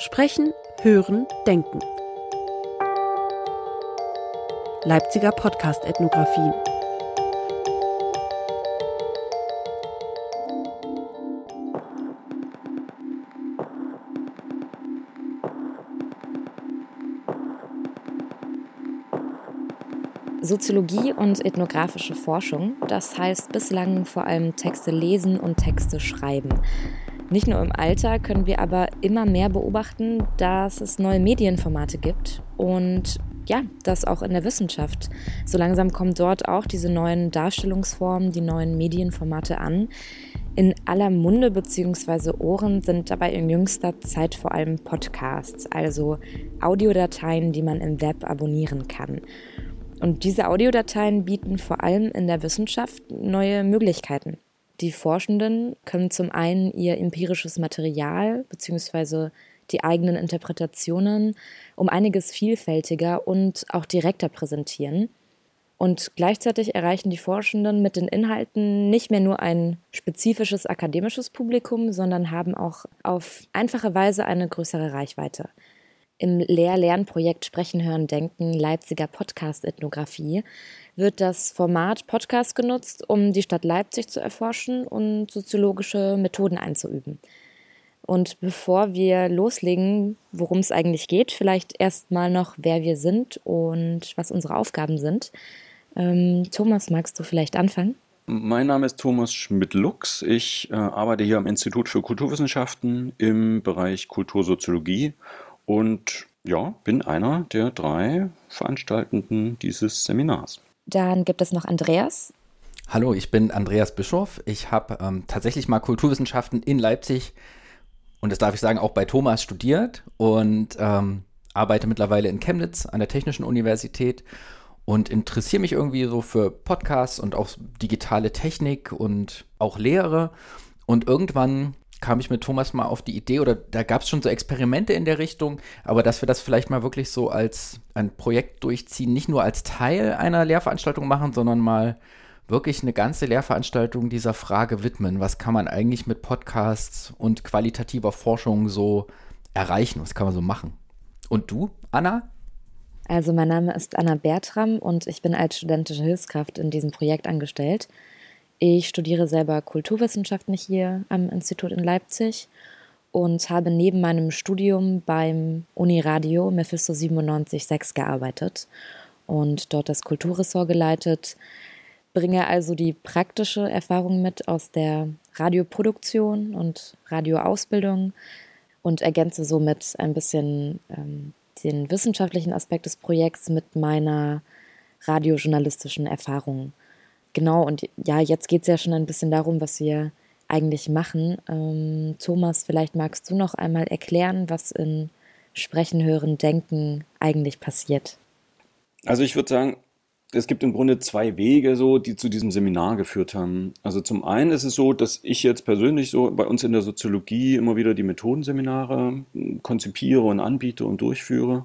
Sprechen, Hören, Denken. Leipziger Podcast-Ethnographie. Soziologie und ethnografische Forschung, das heißt bislang vor allem Texte lesen und Texte schreiben. Nicht nur im Alter können wir aber immer mehr beobachten, dass es neue Medienformate gibt und ja, das auch in der Wissenschaft. So langsam kommen dort auch diese neuen Darstellungsformen, die neuen Medienformate an. In aller Munde bzw. Ohren sind dabei in jüngster Zeit vor allem Podcasts, also Audiodateien, die man im Web abonnieren kann. Und diese Audiodateien bieten vor allem in der Wissenschaft neue Möglichkeiten. Die Forschenden können zum einen ihr empirisches Material bzw. die eigenen Interpretationen um einiges vielfältiger und auch direkter präsentieren. Und gleichzeitig erreichen die Forschenden mit den Inhalten nicht mehr nur ein spezifisches akademisches Publikum, sondern haben auch auf einfache Weise eine größere Reichweite im Lehr-Lernprojekt Sprechen, Hören, Denken Leipziger Podcast-Ethnographie wird das Format Podcast genutzt, um die Stadt Leipzig zu erforschen und soziologische Methoden einzuüben. Und bevor wir loslegen, worum es eigentlich geht, vielleicht erstmal noch, wer wir sind und was unsere Aufgaben sind. Ähm, Thomas, magst du vielleicht anfangen? Mein Name ist Thomas Schmidt-Lux. Ich äh, arbeite hier am Institut für Kulturwissenschaften im Bereich Kultursoziologie und ja, bin einer der drei Veranstaltenden dieses Seminars. Dann gibt es noch Andreas. Hallo, ich bin Andreas Bischof. Ich habe ähm, tatsächlich mal Kulturwissenschaften in Leipzig und das darf ich sagen auch bei Thomas studiert und ähm, arbeite mittlerweile in Chemnitz an der Technischen Universität und interessiere mich irgendwie so für Podcasts und auch digitale Technik und auch Lehre. Und irgendwann kam ich mit Thomas mal auf die Idee, oder da gab es schon so Experimente in der Richtung, aber dass wir das vielleicht mal wirklich so als ein Projekt durchziehen, nicht nur als Teil einer Lehrveranstaltung machen, sondern mal wirklich eine ganze Lehrveranstaltung dieser Frage widmen. Was kann man eigentlich mit Podcasts und qualitativer Forschung so erreichen? Was kann man so machen? Und du, Anna? Also mein Name ist Anna Bertram und ich bin als studentische Hilfskraft in diesem Projekt angestellt. Ich studiere selber Kulturwissenschaften hier am Institut in Leipzig und habe neben meinem Studium beim Uniradio Mephisto 97.6 gearbeitet und dort das Kulturressort geleitet. Bringe also die praktische Erfahrung mit aus der Radioproduktion und Radioausbildung und ergänze somit ein bisschen ähm, den wissenschaftlichen Aspekt des Projekts mit meiner radiojournalistischen Erfahrung. Genau, und ja, jetzt geht es ja schon ein bisschen darum, was wir eigentlich machen. Ähm, Thomas, vielleicht magst du noch einmal erklären, was in Sprechen, Hören, Denken eigentlich passiert. Also ich würde sagen, es gibt im Grunde zwei Wege, so, die zu diesem Seminar geführt haben. Also zum einen ist es so, dass ich jetzt persönlich so bei uns in der Soziologie immer wieder die Methodenseminare konzipiere und anbiete und durchführe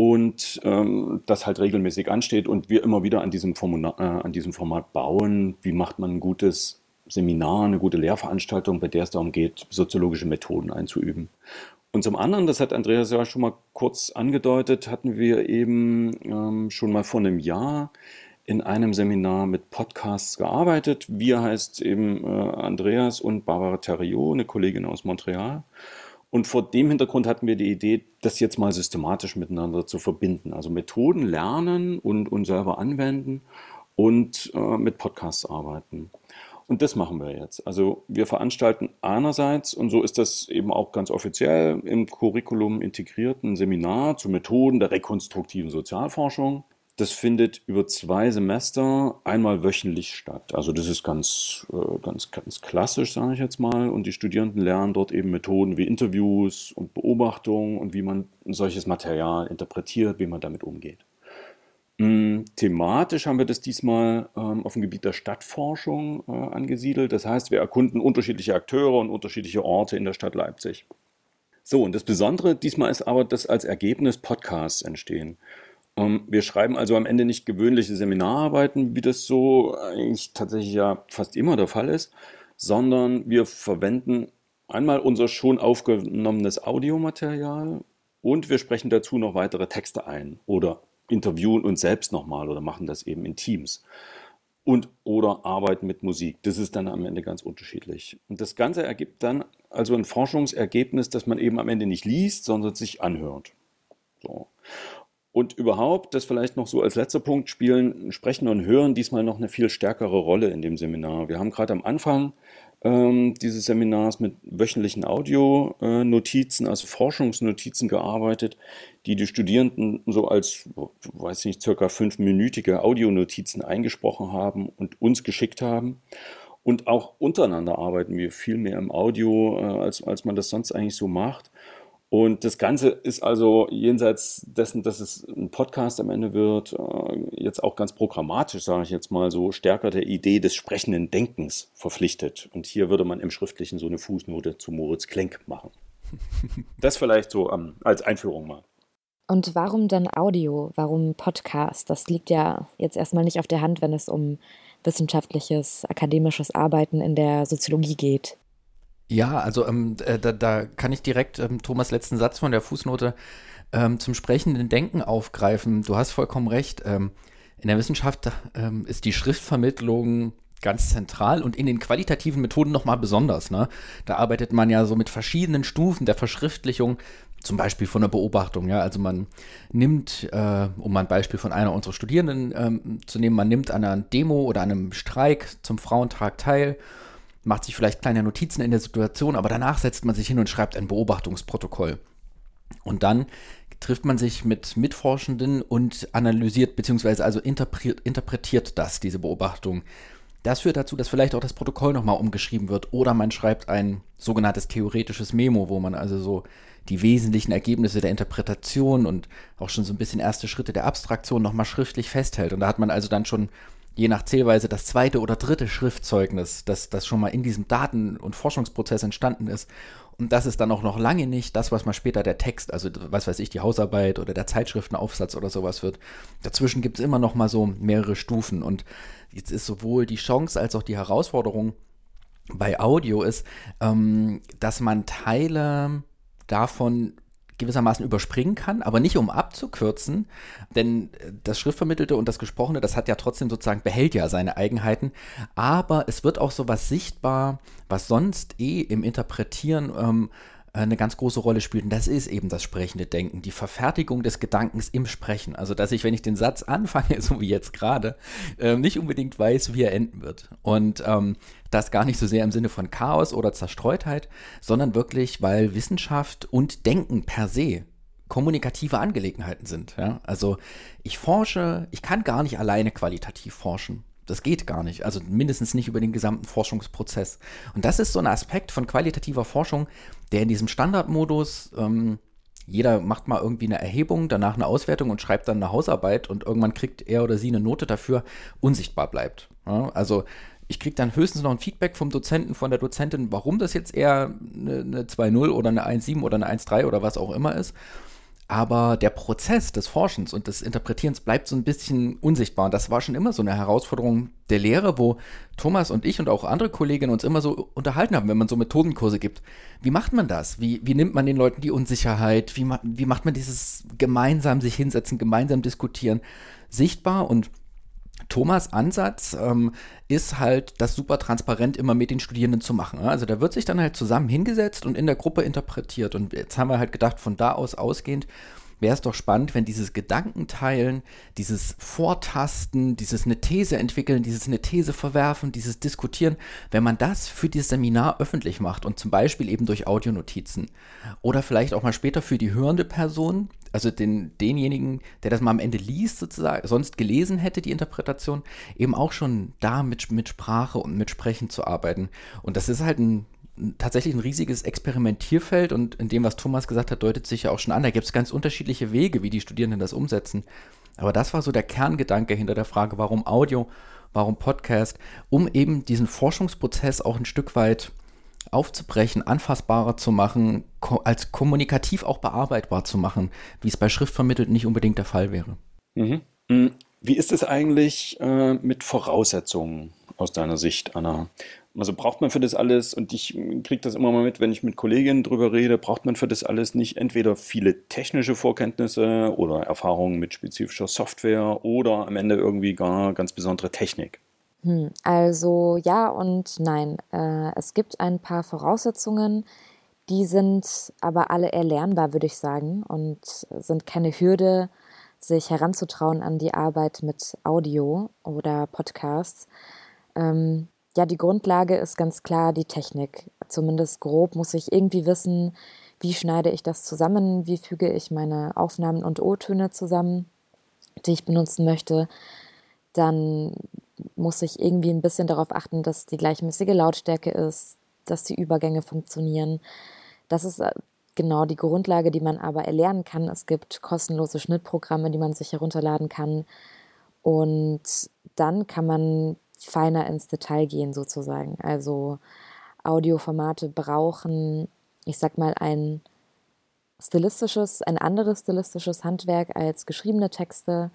und ähm, das halt regelmäßig ansteht und wir immer wieder an diesem, Formular, äh, an diesem Format bauen. Wie macht man ein gutes Seminar, eine gute Lehrveranstaltung, bei der es darum geht, soziologische Methoden einzuüben. Und zum anderen, das hat Andreas ja schon mal kurz angedeutet, hatten wir eben ähm, schon mal vor einem Jahr in einem Seminar mit Podcasts gearbeitet. Wir heißt eben äh, Andreas und Barbara Theriot, eine Kollegin aus Montreal. Und vor dem Hintergrund hatten wir die Idee, das jetzt mal systematisch miteinander zu verbinden. Also Methoden lernen und, und selber anwenden und äh, mit Podcasts arbeiten. Und das machen wir jetzt. Also wir veranstalten einerseits, und so ist das eben auch ganz offiziell im Curriculum integriert, ein Seminar zu Methoden der rekonstruktiven Sozialforschung. Das findet über zwei Semester einmal wöchentlich statt. Also das ist ganz, äh, ganz, ganz klassisch, sage ich jetzt mal. Und die Studierenden lernen dort eben Methoden wie Interviews und Beobachtungen und wie man solches Material interpretiert, wie man damit umgeht. Mm, thematisch haben wir das diesmal ähm, auf dem Gebiet der Stadtforschung äh, angesiedelt. Das heißt, wir erkunden unterschiedliche Akteure und unterschiedliche Orte in der Stadt Leipzig. So, und das Besondere diesmal ist aber, dass als Ergebnis Podcasts entstehen. Ähm, wir schreiben also am Ende nicht gewöhnliche Seminararbeiten, wie das so eigentlich tatsächlich ja fast immer der Fall ist, sondern wir verwenden einmal unser schon aufgenommenes Audiomaterial und wir sprechen dazu noch weitere Texte ein oder interviewen uns selbst nochmal oder machen das eben in Teams und oder arbeiten mit Musik. Das ist dann am Ende ganz unterschiedlich. Und das Ganze ergibt dann also ein Forschungsergebnis, das man eben am Ende nicht liest, sondern sich anhört. So. Und überhaupt, das vielleicht noch so als letzter Punkt, spielen Sprechen und Hören diesmal noch eine viel stärkere Rolle in dem Seminar. Wir haben gerade am Anfang ähm, dieses Seminars mit wöchentlichen Audionotizen, also Forschungsnotizen gearbeitet, die die Studierenden so als, weiß nicht, circa fünfminütige Audionotizen eingesprochen haben und uns geschickt haben. Und auch untereinander arbeiten wir viel mehr im Audio, äh, als, als man das sonst eigentlich so macht. Und das Ganze ist also jenseits dessen, dass es ein Podcast am Ende wird, äh, jetzt auch ganz programmatisch, sage ich jetzt mal so, stärker der Idee des sprechenden Denkens verpflichtet. Und hier würde man im Schriftlichen so eine Fußnote zu Moritz Klenk machen. Das vielleicht so um, als Einführung mal. Und warum dann Audio? Warum Podcast? Das liegt ja jetzt erstmal nicht auf der Hand, wenn es um wissenschaftliches, akademisches Arbeiten in der Soziologie geht. Ja, also ähm, äh, da, da, kann ich direkt ähm, Thomas letzten Satz von der Fußnote ähm, zum sprechenden Denken aufgreifen. Du hast vollkommen recht. Ähm, in der Wissenschaft ähm, ist die Schriftvermittlung ganz zentral und in den qualitativen Methoden nochmal besonders. Ne? Da arbeitet man ja so mit verschiedenen Stufen der Verschriftlichung, zum Beispiel von der Beobachtung. Ja? Also man nimmt, äh, um ein Beispiel von einer unserer Studierenden ähm, zu nehmen, man nimmt an einer Demo oder einem Streik zum Frauentag teil macht sich vielleicht kleine Notizen in der Situation, aber danach setzt man sich hin und schreibt ein Beobachtungsprotokoll. Und dann trifft man sich mit Mitforschenden und analysiert bzw. also interpretiert, interpretiert das, diese Beobachtung. Das führt dazu, dass vielleicht auch das Protokoll nochmal umgeschrieben wird oder man schreibt ein sogenanntes theoretisches Memo, wo man also so die wesentlichen Ergebnisse der Interpretation und auch schon so ein bisschen erste Schritte der Abstraktion nochmal schriftlich festhält. Und da hat man also dann schon je nach Zählweise das zweite oder dritte Schriftzeugnis, das, das schon mal in diesem Daten- und Forschungsprozess entstanden ist. Und das ist dann auch noch lange nicht das, was mal später der Text, also was weiß ich, die Hausarbeit oder der Zeitschriftenaufsatz oder sowas wird. Dazwischen gibt es immer noch mal so mehrere Stufen. Und jetzt ist sowohl die Chance als auch die Herausforderung bei Audio ist, ähm, dass man Teile davon gewissermaßen überspringen kann, aber nicht um abzukürzen, denn äh, das Schriftvermittelte und das Gesprochene, das hat ja trotzdem sozusagen, behält ja seine Eigenheiten, aber es wird auch so was sichtbar, was sonst eh im Interpretieren ähm, eine ganz große Rolle spielt. Und das ist eben das sprechende Denken, die Verfertigung des Gedankens im Sprechen. Also, dass ich, wenn ich den Satz anfange, so wie jetzt gerade, äh, nicht unbedingt weiß, wie er enden wird. Und ähm, das gar nicht so sehr im Sinne von Chaos oder Zerstreutheit, sondern wirklich, weil Wissenschaft und Denken per se kommunikative Angelegenheiten sind. Ja? Also ich forsche, ich kann gar nicht alleine qualitativ forschen. Das geht gar nicht. Also mindestens nicht über den gesamten Forschungsprozess. Und das ist so ein Aspekt von qualitativer Forschung, der in diesem Standardmodus, ähm, jeder macht mal irgendwie eine Erhebung, danach eine Auswertung und schreibt dann eine Hausarbeit und irgendwann kriegt er oder sie eine Note dafür, unsichtbar bleibt. Ja, also ich kriege dann höchstens noch ein Feedback vom Dozenten, von der Dozentin, warum das jetzt eher eine, eine 2.0 oder eine 1.7 oder eine 1.3 oder was auch immer ist. Aber der Prozess des Forschens und des Interpretierens bleibt so ein bisschen unsichtbar. Und das war schon immer so eine Herausforderung der Lehre, wo Thomas und ich und auch andere Kolleginnen uns immer so unterhalten haben, wenn man so Methodenkurse gibt. Wie macht man das? Wie, wie nimmt man den Leuten die Unsicherheit? Wie, wie macht man dieses gemeinsam sich hinsetzen, gemeinsam diskutieren sichtbar? Und Thomas Ansatz ähm, ist halt, das super transparent immer mit den Studierenden zu machen. Also da wird sich dann halt zusammen hingesetzt und in der Gruppe interpretiert. Und jetzt haben wir halt gedacht, von da aus ausgehend, wäre es doch spannend, wenn dieses Gedankenteilen, dieses Vortasten, dieses eine These entwickeln, dieses eine These verwerfen, dieses Diskutieren, wenn man das für dieses Seminar öffentlich macht und zum Beispiel eben durch Audionotizen oder vielleicht auch mal später für die hörende Person, also den, denjenigen, der das mal am Ende liest, sozusagen, sonst gelesen hätte, die Interpretation, eben auch schon da mit, mit Sprache und mit Sprechen zu arbeiten. Und das ist halt ein tatsächlich ein riesiges Experimentierfeld und in dem, was Thomas gesagt hat, deutet sich ja auch schon an. Da gibt es ganz unterschiedliche Wege, wie die Studierenden das umsetzen. Aber das war so der Kerngedanke hinter der Frage, warum Audio, warum Podcast, um eben diesen Forschungsprozess auch ein Stück weit aufzubrechen, anfassbarer zu machen, als kommunikativ auch bearbeitbar zu machen, wie es bei Schriftvermittelt nicht unbedingt der Fall wäre. Mhm. mhm. Wie ist es eigentlich äh, mit Voraussetzungen aus deiner Sicht, Anna? Also braucht man für das alles, und ich kriege das immer mal mit, wenn ich mit Kolleginnen drüber rede, braucht man für das alles nicht entweder viele technische Vorkenntnisse oder Erfahrungen mit spezifischer Software oder am Ende irgendwie gar ganz besondere Technik. Hm, also ja und nein. Äh, es gibt ein paar Voraussetzungen, die sind aber alle erlernbar, würde ich sagen, und sind keine Hürde, sich heranzutrauen an die Arbeit mit Audio oder Podcasts. Ähm, ja, die Grundlage ist ganz klar die Technik. Zumindest grob muss ich irgendwie wissen, wie schneide ich das zusammen, wie füge ich meine Aufnahmen und O-Töne zusammen, die ich benutzen möchte. Dann muss ich irgendwie ein bisschen darauf achten, dass die gleichmäßige Lautstärke ist, dass die Übergänge funktionieren. Das ist äh, genau die Grundlage, die man aber erlernen kann. Es gibt kostenlose Schnittprogramme, die man sich herunterladen kann. Und dann kann man feiner ins Detail gehen sozusagen. Also Audioformate brauchen, ich sag mal, ein stilistisches, ein anderes stilistisches Handwerk als geschriebene Texte.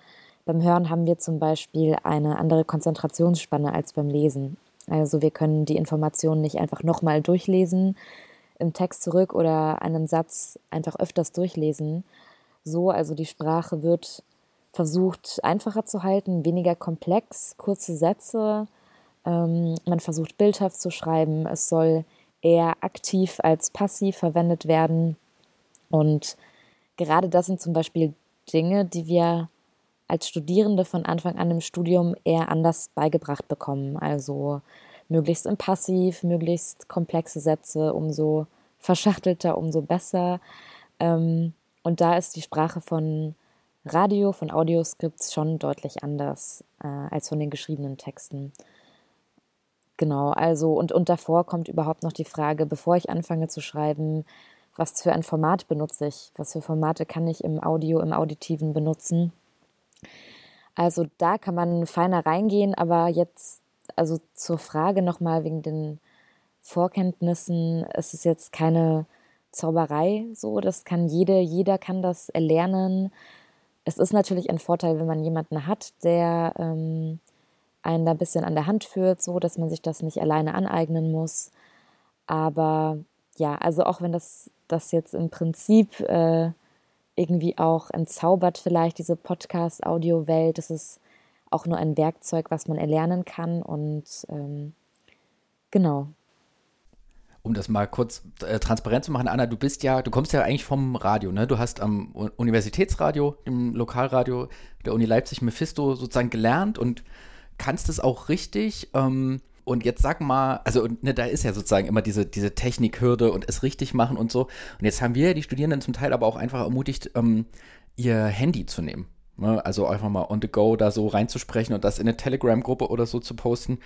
Beim Hören haben wir zum Beispiel eine andere Konzentrationsspanne als beim Lesen. Also wir können die Informationen nicht einfach nochmal durchlesen im Text zurück oder einen Satz einfach öfters durchlesen. So, also die Sprache wird versucht einfacher zu halten, weniger komplex, kurze Sätze. Ähm, man versucht bildhaft zu schreiben. Es soll eher aktiv als passiv verwendet werden. Und gerade das sind zum Beispiel Dinge, die wir als Studierende von Anfang an im Studium eher anders beigebracht bekommen. Also möglichst im Passiv, möglichst komplexe Sätze, umso verschachtelter, umso besser. Ähm, und da ist die Sprache von Radio, von Audioskripts schon deutlich anders äh, als von den geschriebenen Texten. Genau, also und, und davor kommt überhaupt noch die Frage, bevor ich anfange zu schreiben, was für ein Format benutze ich? Was für Formate kann ich im Audio, im Auditiven benutzen? Also da kann man feiner reingehen, aber jetzt, also zur Frage nochmal wegen den Vorkenntnissen, es ist jetzt keine Zauberei so, das kann jede, jeder kann das erlernen es ist natürlich ein Vorteil, wenn man jemanden hat, der ähm, einen da ein bisschen an der Hand führt, so dass man sich das nicht alleine aneignen muss. Aber ja, also auch wenn das, das jetzt im Prinzip äh, irgendwie auch entzaubert, vielleicht diese Podcast-Audio-Welt, das ist auch nur ein Werkzeug, was man erlernen kann. Und ähm, genau, um das mal kurz äh, transparent zu machen, Anna, du bist ja, du kommst ja eigentlich vom Radio, ne? Du hast am Universitätsradio, dem Lokalradio der Uni Leipzig Mephisto sozusagen gelernt und kannst es auch richtig. Ähm, und jetzt sag mal, also ne, da ist ja sozusagen immer diese, diese Technikhürde und es richtig machen und so. Und jetzt haben wir die Studierenden zum Teil aber auch einfach ermutigt, ähm, ihr Handy zu nehmen. Ne? Also einfach mal on the go da so reinzusprechen und das in eine Telegram-Gruppe oder so zu posten.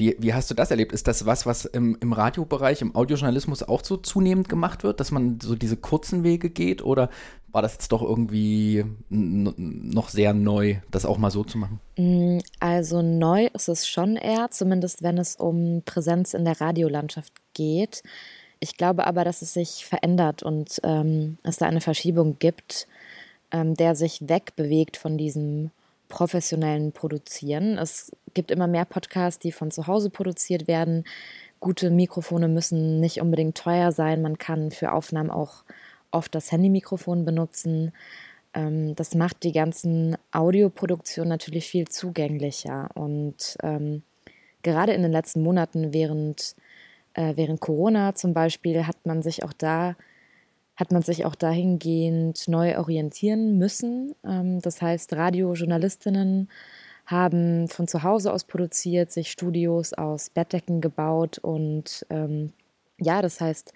Wie, wie hast du das erlebt? Ist das was, was im, im Radiobereich, im Audiojournalismus auch so zunehmend gemacht wird, dass man so diese kurzen Wege geht? Oder war das jetzt doch irgendwie noch sehr neu, das auch mal so zu machen? Mm, also neu ist es schon eher, zumindest wenn es um Präsenz in der Radiolandschaft geht. Ich glaube aber, dass es sich verändert und ähm, es da eine Verschiebung gibt, ähm, der sich wegbewegt von diesem professionellen Produzieren. Es gibt immer mehr Podcasts, die von zu Hause produziert werden. Gute Mikrofone müssen nicht unbedingt teuer sein. Man kann für Aufnahmen auch oft das Handymikrofon benutzen. Ähm, das macht die ganzen Audioproduktionen natürlich viel zugänglicher. Und ähm, gerade in den letzten Monaten während, äh, während Corona zum Beispiel hat man sich auch da hat man sich auch dahingehend neu orientieren müssen. Ähm, das heißt, Radiojournalistinnen haben von zu Hause aus produziert, sich Studios aus Bettdecken gebaut und ähm, ja, das heißt,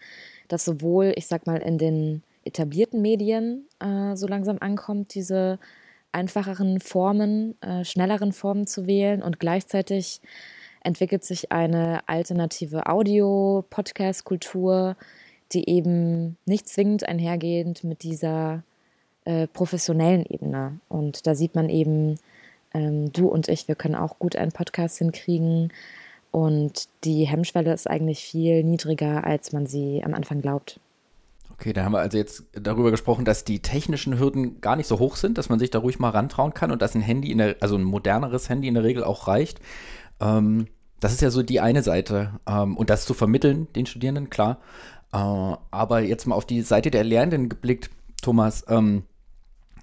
dass sowohl, ich sag mal, in den etablierten Medien äh, so langsam ankommt, diese einfacheren Formen, äh, schnelleren Formen zu wählen und gleichzeitig entwickelt sich eine alternative Audio-Podcast-Kultur, die eben nicht zwingend einhergehend mit dieser äh, professionellen Ebene. Und da sieht man eben, ähm, du und ich, wir können auch gut einen Podcast hinkriegen. Und die Hemmschwelle ist eigentlich viel niedriger, als man sie am Anfang glaubt. Okay, da haben wir also jetzt darüber gesprochen, dass die technischen Hürden gar nicht so hoch sind, dass man sich da ruhig mal rantrauen kann und dass ein Handy, der, also ein moderneres Handy in der Regel auch reicht. Ähm, das ist ja so die eine Seite. Ähm, und das zu vermitteln, den Studierenden, klar. Äh, aber jetzt mal auf die Seite der Lernenden geblickt, Thomas, ähm,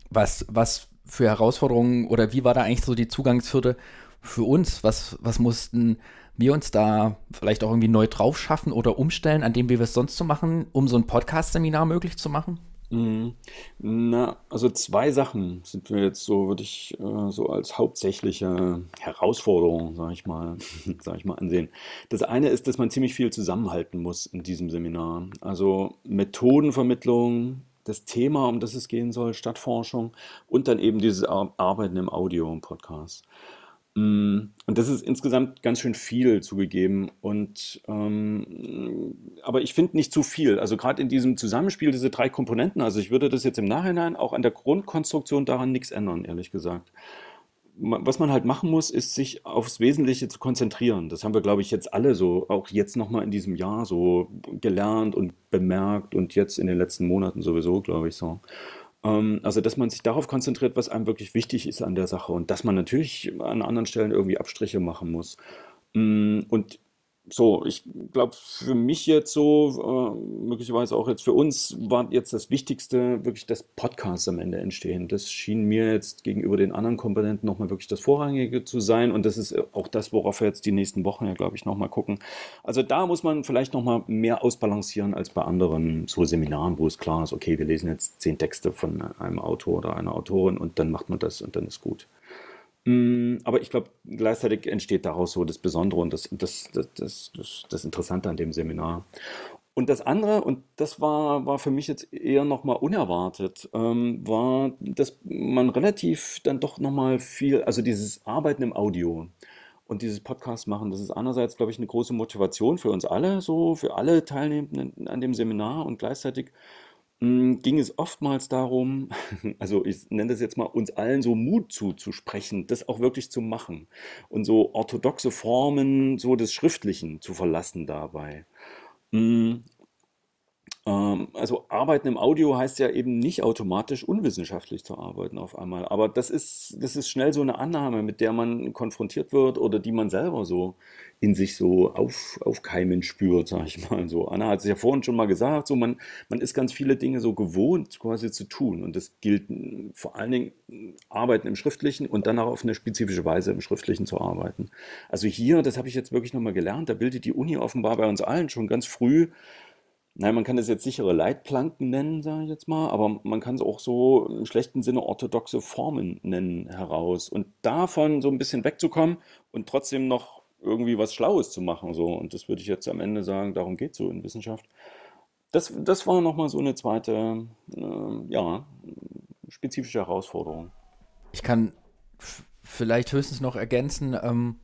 was, was für Herausforderungen oder wie war da eigentlich so die Zugangshürde für uns? Was, was mussten wir uns da vielleicht auch irgendwie neu drauf schaffen oder umstellen, an dem, wir es sonst so machen, um so ein Podcast-Seminar möglich zu machen? Mhm. Na, also zwei Sachen sind mir jetzt so, würde ich äh, so als hauptsächliche Herausforderung, sage ich mal, sage ich mal ansehen. Das eine ist, dass man ziemlich viel zusammenhalten muss in diesem Seminar. Also Methodenvermittlung, das Thema, um das es gehen soll, Stadtforschung und dann eben dieses Arbeiten im Audio und Podcast. Mm, und das ist insgesamt ganz schön viel zugegeben. Und ähm, aber ich finde nicht zu viel. Also gerade in diesem Zusammenspiel diese drei Komponenten. Also ich würde das jetzt im Nachhinein auch an der Grundkonstruktion daran nichts ändern, ehrlich gesagt. Was man halt machen muss, ist sich aufs Wesentliche zu konzentrieren. Das haben wir, glaube ich, jetzt alle so, auch jetzt nochmal in diesem Jahr so gelernt und bemerkt und jetzt in den letzten Monaten sowieso, glaube ich, so. Ähm, also, dass man sich darauf konzentriert, was einem wirklich wichtig ist an der Sache und dass man natürlich an anderen Stellen irgendwie Abstriche machen muss. Mm, und so, ich glaube, für mich jetzt so, äh, möglicherweise auch jetzt für uns, war jetzt das Wichtigste wirklich, dass Podcasts am Ende entstehen. Das schien mir jetzt gegenüber den anderen Komponenten nochmal wirklich das Vorrangige zu sein. Und das ist auch das, worauf wir jetzt die nächsten Wochen ja, glaube ich, nochmal gucken. Also da muss man vielleicht nochmal mehr ausbalancieren als bei anderen so Seminaren, wo es klar ist, okay, wir lesen jetzt zehn Texte von einem Autor oder einer Autorin und dann macht man das und dann ist gut. Mm, aber ich glaube, gleichzeitig entsteht daraus so das Besondere und das, das, das, das, das Interessante an dem Seminar. Und das andere, und das war, war für mich jetzt eher nochmal unerwartet, ähm, war, dass man relativ dann doch nochmal viel, also dieses Arbeiten im Audio und dieses Podcast machen, das ist einerseits, glaube ich, eine große Motivation für uns alle, so für alle Teilnehmenden an dem Seminar und gleichzeitig hm, ging es oftmals darum, also ich nenne das jetzt mal, uns allen so Mut zuzusprechen, das auch wirklich zu machen und so orthodoxe Formen so des Schriftlichen zu verlassen dabei. Hm, ähm, also arbeiten im Audio heißt ja eben nicht automatisch unwissenschaftlich zu arbeiten auf einmal. Aber das ist, das ist schnell so eine Annahme, mit der man konfrontiert wird oder die man selber so in sich so auf, aufkeimen spürt, sag ich mal so. Anna hat es ja vorhin schon mal gesagt, so man, man ist ganz viele Dinge so gewohnt quasi zu tun. Und das gilt vor allen Dingen Arbeiten im Schriftlichen und dann auch auf eine spezifische Weise im Schriftlichen zu arbeiten. Also hier, das habe ich jetzt wirklich nochmal gelernt, da bildet die Uni offenbar bei uns allen schon ganz früh Nein, man kann das jetzt sichere Leitplanken nennen, sage ich jetzt mal, aber man kann es auch so im schlechten Sinne orthodoxe Formen nennen heraus. Und davon so ein bisschen wegzukommen und trotzdem noch irgendwie was Schlaues zu machen. So. Und das würde ich jetzt am Ende sagen, darum geht es so in Wissenschaft. Das, das war nochmal so eine zweite, äh, ja, spezifische Herausforderung. Ich kann vielleicht höchstens noch ergänzen, ähm,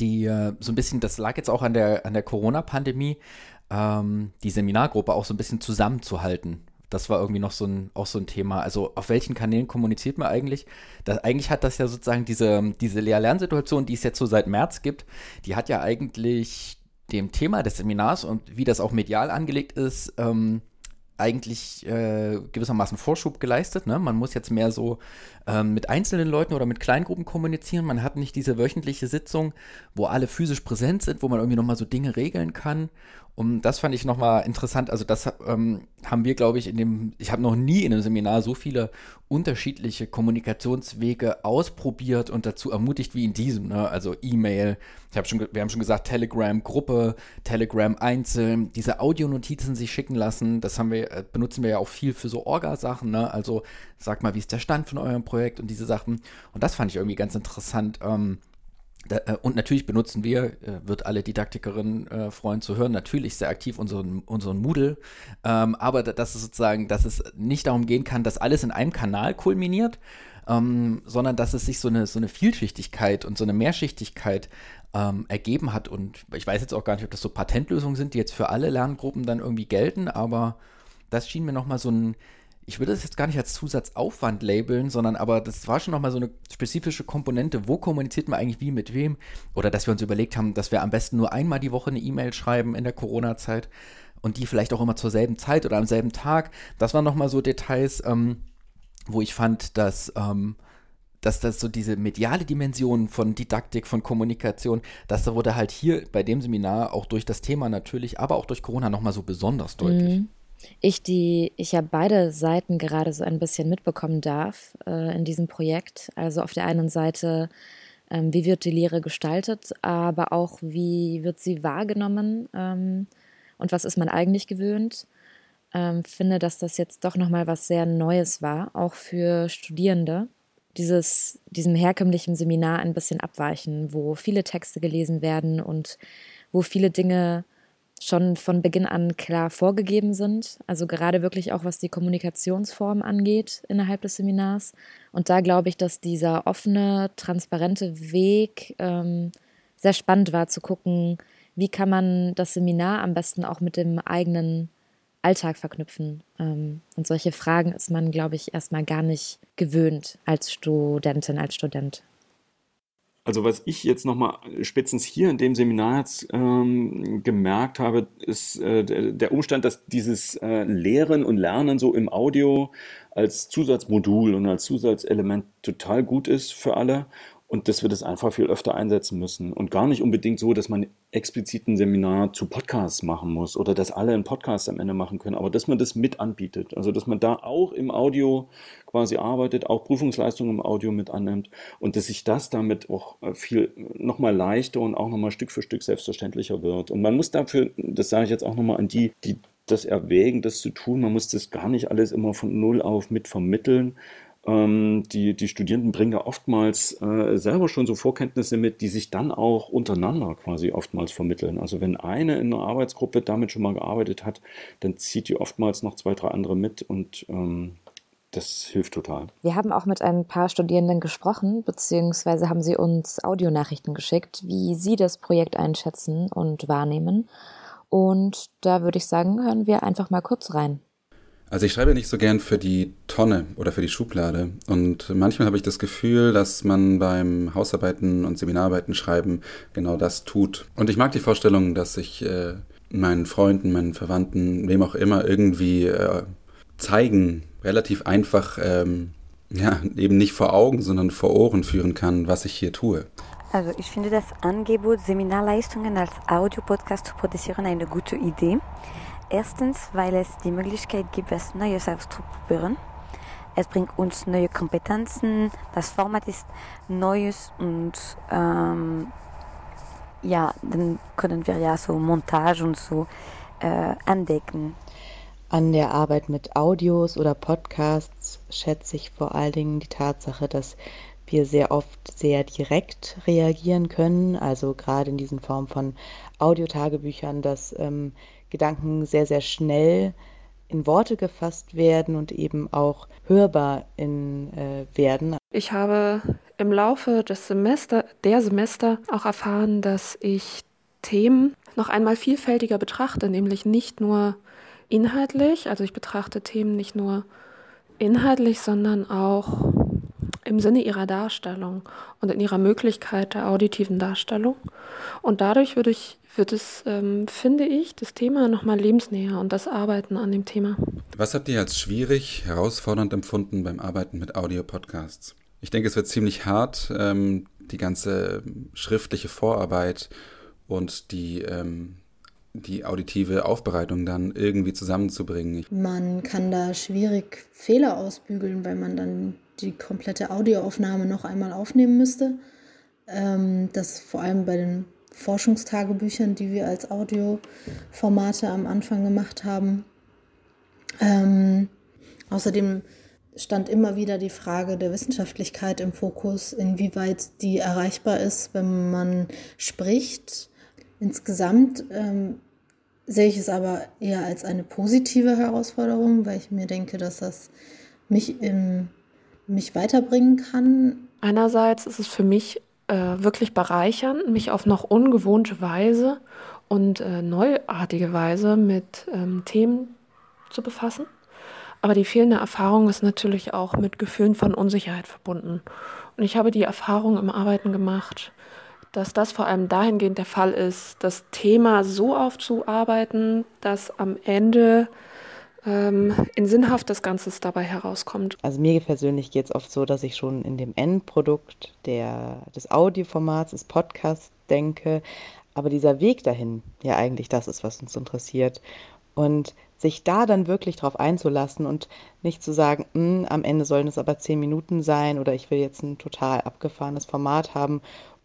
die äh, so ein bisschen, das lag jetzt auch an der, an der Corona-Pandemie, ähm, die Seminargruppe auch so ein bisschen zusammenzuhalten. Das war irgendwie noch so ein, auch so ein Thema. Also auf welchen Kanälen kommuniziert man eigentlich? Das, eigentlich hat das ja sozusagen diese, diese Lehr-Lernsituation, die es jetzt so seit März gibt, die hat ja eigentlich dem Thema des Seminars und wie das auch medial angelegt ist, ähm, eigentlich äh, gewissermaßen Vorschub geleistet. Ne? Man muss jetzt mehr so ähm, mit einzelnen Leuten oder mit Kleingruppen kommunizieren. Man hat nicht diese wöchentliche Sitzung, wo alle physisch präsent sind, wo man irgendwie nochmal so Dinge regeln kann. Und das fand ich nochmal interessant. Also das ähm, haben wir, glaube ich, in dem, ich habe noch nie in einem Seminar so viele unterschiedliche Kommunikationswege ausprobiert und dazu ermutigt wie in diesem. Ne? Also E-Mail, schon, wir haben schon gesagt, Telegram-Gruppe, Telegram einzeln, diese Audionotizen sich schicken lassen, das haben wir, äh, benutzen wir ja auch viel für so Orga-Sachen. Ne? Also sag mal, wie ist der Stand von eurem Projekt und diese Sachen. Und das fand ich irgendwie ganz interessant. Ähm, äh, und natürlich benutzen wir, äh, wird alle Didaktikerinnen äh, freuen zu hören, natürlich sehr aktiv unseren, unseren Moodle. Ähm, aber dass es sozusagen, dass es nicht darum gehen kann, dass alles in einem Kanal kulminiert, ähm, sondern dass es sich so eine, so eine Vielschichtigkeit und so eine Mehrschichtigkeit ähm, ergeben hat. Und ich weiß jetzt auch gar nicht, ob das so Patentlösungen sind, die jetzt für alle Lerngruppen dann irgendwie gelten, aber das schien mir nochmal so ein ich würde das jetzt gar nicht als Zusatzaufwand labeln, sondern aber das war schon nochmal so eine spezifische Komponente. Wo kommuniziert man eigentlich wie mit wem? Oder dass wir uns überlegt haben, dass wir am besten nur einmal die Woche eine E-Mail schreiben in der Corona-Zeit und die vielleicht auch immer zur selben Zeit oder am selben Tag. Das waren nochmal so Details, ähm, wo ich fand, dass. Ähm, dass das so diese mediale Dimension von Didaktik, von Kommunikation, das wurde halt hier bei dem Seminar auch durch das Thema natürlich, aber auch durch Corona nochmal so besonders deutlich. Mhm. Ich, die, ich ja beide Seiten gerade so ein bisschen mitbekommen darf äh, in diesem Projekt. Also auf der einen Seite, ähm, wie wird die Lehre gestaltet, aber auch wie wird sie wahrgenommen ähm, und was ist man eigentlich gewöhnt. Ähm, finde, dass das jetzt doch nochmal was sehr Neues war, auch für Studierende. Dieses, diesem herkömmlichen Seminar ein bisschen abweichen, wo viele Texte gelesen werden und wo viele Dinge schon von Beginn an klar vorgegeben sind. Also gerade wirklich auch was die Kommunikationsform angeht innerhalb des Seminars. Und da glaube ich, dass dieser offene, transparente Weg ähm, sehr spannend war zu gucken, wie kann man das Seminar am besten auch mit dem eigenen Alltag verknüpfen. Ähm, und solche Fragen ist man, glaube ich, erstmal gar nicht gewöhnt als Studentin, als Student. Also was ich jetzt nochmal spätestens hier in dem Seminar jetzt ähm, gemerkt habe, ist äh, der Umstand, dass dieses äh, Lehren und Lernen so im Audio als Zusatzmodul und als Zusatzelement total gut ist für alle und dass wir das einfach viel öfter einsetzen müssen. Und gar nicht unbedingt so, dass man explizit ein Seminar zu Podcasts machen muss oder dass alle einen Podcast am Ende machen können, aber dass man das mit anbietet. Also dass man da auch im Audio quasi arbeitet, auch Prüfungsleistungen im Audio mit annimmt und dass sich das damit auch viel nochmal leichter und auch nochmal Stück für Stück selbstverständlicher wird. Und man muss dafür, das sage ich jetzt auch nochmal an die, die das erwägen, das zu tun, man muss das gar nicht alles immer von Null auf mit vermitteln, ähm, die, die Studierenden bringen ja oftmals äh, selber schon so Vorkenntnisse mit, die sich dann auch untereinander quasi oftmals vermitteln. Also wenn eine in einer Arbeitsgruppe damit schon mal gearbeitet hat, dann zieht die oftmals noch zwei, drei andere mit und ähm, das hilft total. Wir haben auch mit ein paar Studierenden gesprochen, beziehungsweise haben sie uns Audionachrichten geschickt, wie sie das Projekt einschätzen und wahrnehmen. Und da würde ich sagen, hören wir einfach mal kurz rein. Also ich schreibe nicht so gern für die Tonne oder für die Schublade. Und manchmal habe ich das Gefühl, dass man beim Hausarbeiten und Seminararbeiten schreiben genau das tut. Und ich mag die Vorstellung, dass ich äh, meinen Freunden, meinen Verwandten, wem auch immer irgendwie äh, zeigen, relativ einfach, ähm, ja, eben nicht vor Augen, sondern vor Ohren führen kann, was ich hier tue. Also ich finde das Angebot, Seminarleistungen als Audiopodcast zu produzieren, eine gute Idee. Erstens, weil es die Möglichkeit gibt, etwas Neues auszuprobieren. Es bringt uns neue Kompetenzen, das Format ist Neues und ähm, ja, dann können wir ja so Montage und so äh, entdecken. An der Arbeit mit Audios oder Podcasts schätze ich vor allen Dingen die Tatsache, dass wir sehr oft sehr direkt reagieren können, also gerade in diesen Form von Audiotagebüchern, dass ähm, Gedanken sehr, sehr schnell in Worte gefasst werden und eben auch hörbar in, äh, werden. Ich habe im Laufe des Semester, der Semester auch erfahren, dass ich Themen noch einmal vielfältiger betrachte, nämlich nicht nur inhaltlich, also ich betrachte Themen nicht nur inhaltlich, sondern auch im Sinne ihrer Darstellung und in ihrer Möglichkeit der auditiven Darstellung. Und dadurch würde ich, wird es, ähm, finde ich, das Thema nochmal lebensnäher und das Arbeiten an dem Thema. Was habt ihr als schwierig, herausfordernd empfunden beim Arbeiten mit Audio-Podcasts? Ich denke, es wird ziemlich hart, ähm, die ganze schriftliche Vorarbeit und die, ähm, die auditive Aufbereitung dann irgendwie zusammenzubringen. Man kann da schwierig Fehler ausbügeln, weil man dann die komplette Audioaufnahme noch einmal aufnehmen müsste. Ähm, das vor allem bei den Forschungstagebüchern, die wir als Audioformate am Anfang gemacht haben. Ähm, außerdem stand immer wieder die Frage der Wissenschaftlichkeit im Fokus, inwieweit die erreichbar ist, wenn man spricht. Insgesamt ähm, sehe ich es aber eher als eine positive Herausforderung, weil ich mir denke, dass das mich im mich weiterbringen kann. Einerseits ist es für mich äh, wirklich bereichernd, mich auf noch ungewohnte Weise und äh, neuartige Weise mit ähm, Themen zu befassen. Aber die fehlende Erfahrung ist natürlich auch mit Gefühlen von Unsicherheit verbunden. Und ich habe die Erfahrung im Arbeiten gemacht, dass das vor allem dahingehend der Fall ist, das Thema so aufzuarbeiten, dass am Ende ähm, in Sinnhaftes Ganzes dabei herauskommt. Also mir persönlich geht es oft so, dass ich schon in dem Endprodukt der, des Audioformats, des Podcasts denke, aber dieser Weg dahin ja eigentlich das ist, was uns interessiert. Und sich da dann wirklich drauf einzulassen und nicht zu sagen, hm, am Ende sollen es aber zehn Minuten sein oder ich will jetzt ein total abgefahrenes Format haben,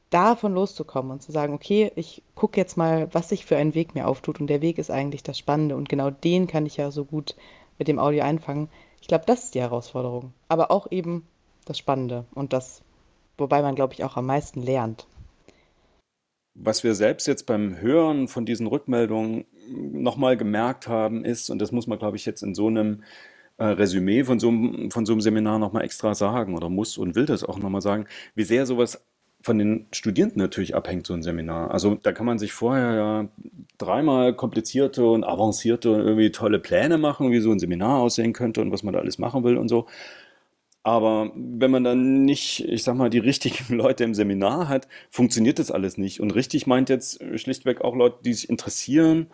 davon loszukommen und zu sagen, okay, ich gucke jetzt mal, was sich für einen Weg mir auftut und der Weg ist eigentlich das Spannende und genau den kann ich ja so gut mit dem Audio einfangen. Ich glaube, das ist die Herausforderung, aber auch eben das Spannende und das, wobei man, glaube ich, auch am meisten lernt. Was wir selbst jetzt beim Hören von diesen Rückmeldungen nochmal gemerkt haben, ist, und das muss man, glaube ich, jetzt in so einem äh, Resümee von so, von so einem Seminar nochmal extra sagen oder muss und will das auch nochmal sagen, wie sehr sowas von den Studierenden natürlich abhängt, so ein Seminar. Also da kann man sich vorher ja dreimal komplizierte und avancierte und irgendwie tolle Pläne machen, wie so ein Seminar aussehen könnte und was man da alles machen will und so. Aber wenn man dann nicht, ich sag mal, die richtigen Leute im Seminar hat, funktioniert das alles nicht. Und richtig meint jetzt schlichtweg auch Leute, die sich interessieren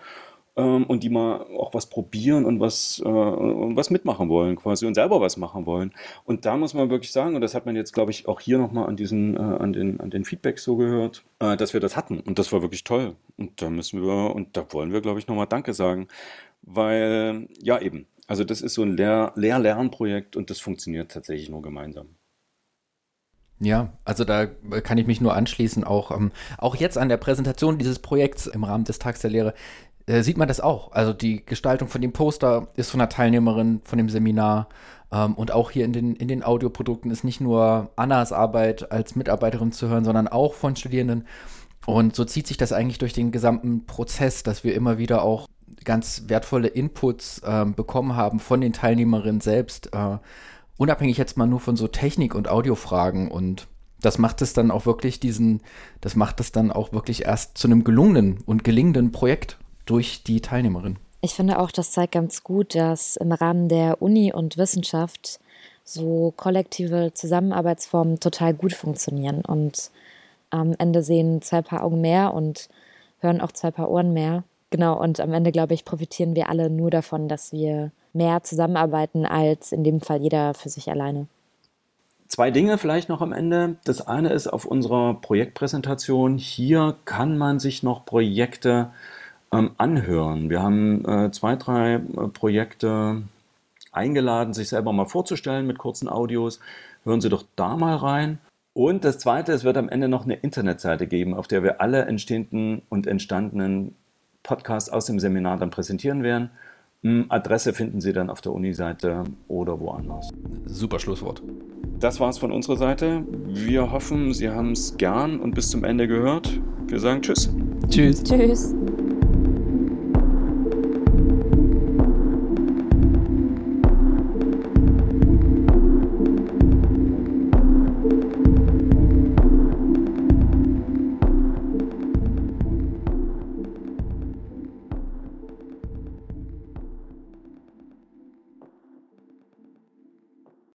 ähm, und die mal auch was probieren und was, äh, und was mitmachen wollen quasi und selber was machen wollen. Und da muss man wirklich sagen, und das hat man jetzt, glaube ich, auch hier nochmal an äh, an den, an den Feedbacks so gehört, äh, dass wir das hatten. Und das war wirklich toll. Und da müssen wir, und da wollen wir, glaube ich, nochmal Danke sagen. Weil, ja eben, also das ist so ein Lehr Lehr-Lernprojekt und das funktioniert tatsächlich nur gemeinsam. Ja, also da kann ich mich nur anschließen. Auch, ähm, auch jetzt an der Präsentation dieses Projekts im Rahmen des Tags der Lehre äh, sieht man das auch. Also die Gestaltung von dem Poster ist von der Teilnehmerin von dem Seminar. Ähm, und auch hier in den, in den Audioprodukten ist nicht nur Annas Arbeit als Mitarbeiterin zu hören, sondern auch von Studierenden. Und so zieht sich das eigentlich durch den gesamten Prozess, dass wir immer wieder auch ganz wertvolle Inputs äh, bekommen haben von den Teilnehmerinnen selbst, äh, unabhängig jetzt mal nur von so Technik- und Audiofragen und das macht es dann auch wirklich diesen, das macht es dann auch wirklich erst zu einem gelungenen und gelingenden Projekt durch die Teilnehmerin. Ich finde auch, das zeigt ganz gut, dass im Rahmen der Uni und Wissenschaft so kollektive Zusammenarbeitsformen total gut funktionieren und am Ende sehen zwei Paar Augen mehr und hören auch zwei Paar Ohren mehr. Genau, und am Ende, glaube ich, profitieren wir alle nur davon, dass wir mehr zusammenarbeiten als in dem Fall jeder für sich alleine. Zwei Dinge vielleicht noch am Ende. Das eine ist auf unserer Projektpräsentation. Hier kann man sich noch Projekte ähm, anhören. Wir haben äh, zwei, drei äh, Projekte eingeladen, sich selber mal vorzustellen mit kurzen Audios. Hören Sie doch da mal rein. Und das Zweite, es wird am Ende noch eine Internetseite geben, auf der wir alle entstehenden und entstandenen Podcast aus dem Seminar dann präsentieren werden. Hm, Adresse finden Sie dann auf der Uni-Seite oder woanders. Super Schlusswort. Das war's von unserer Seite. Wir hoffen, Sie haben es gern und bis zum Ende gehört. Wir sagen Tschüss. Tschüss. Tschüss.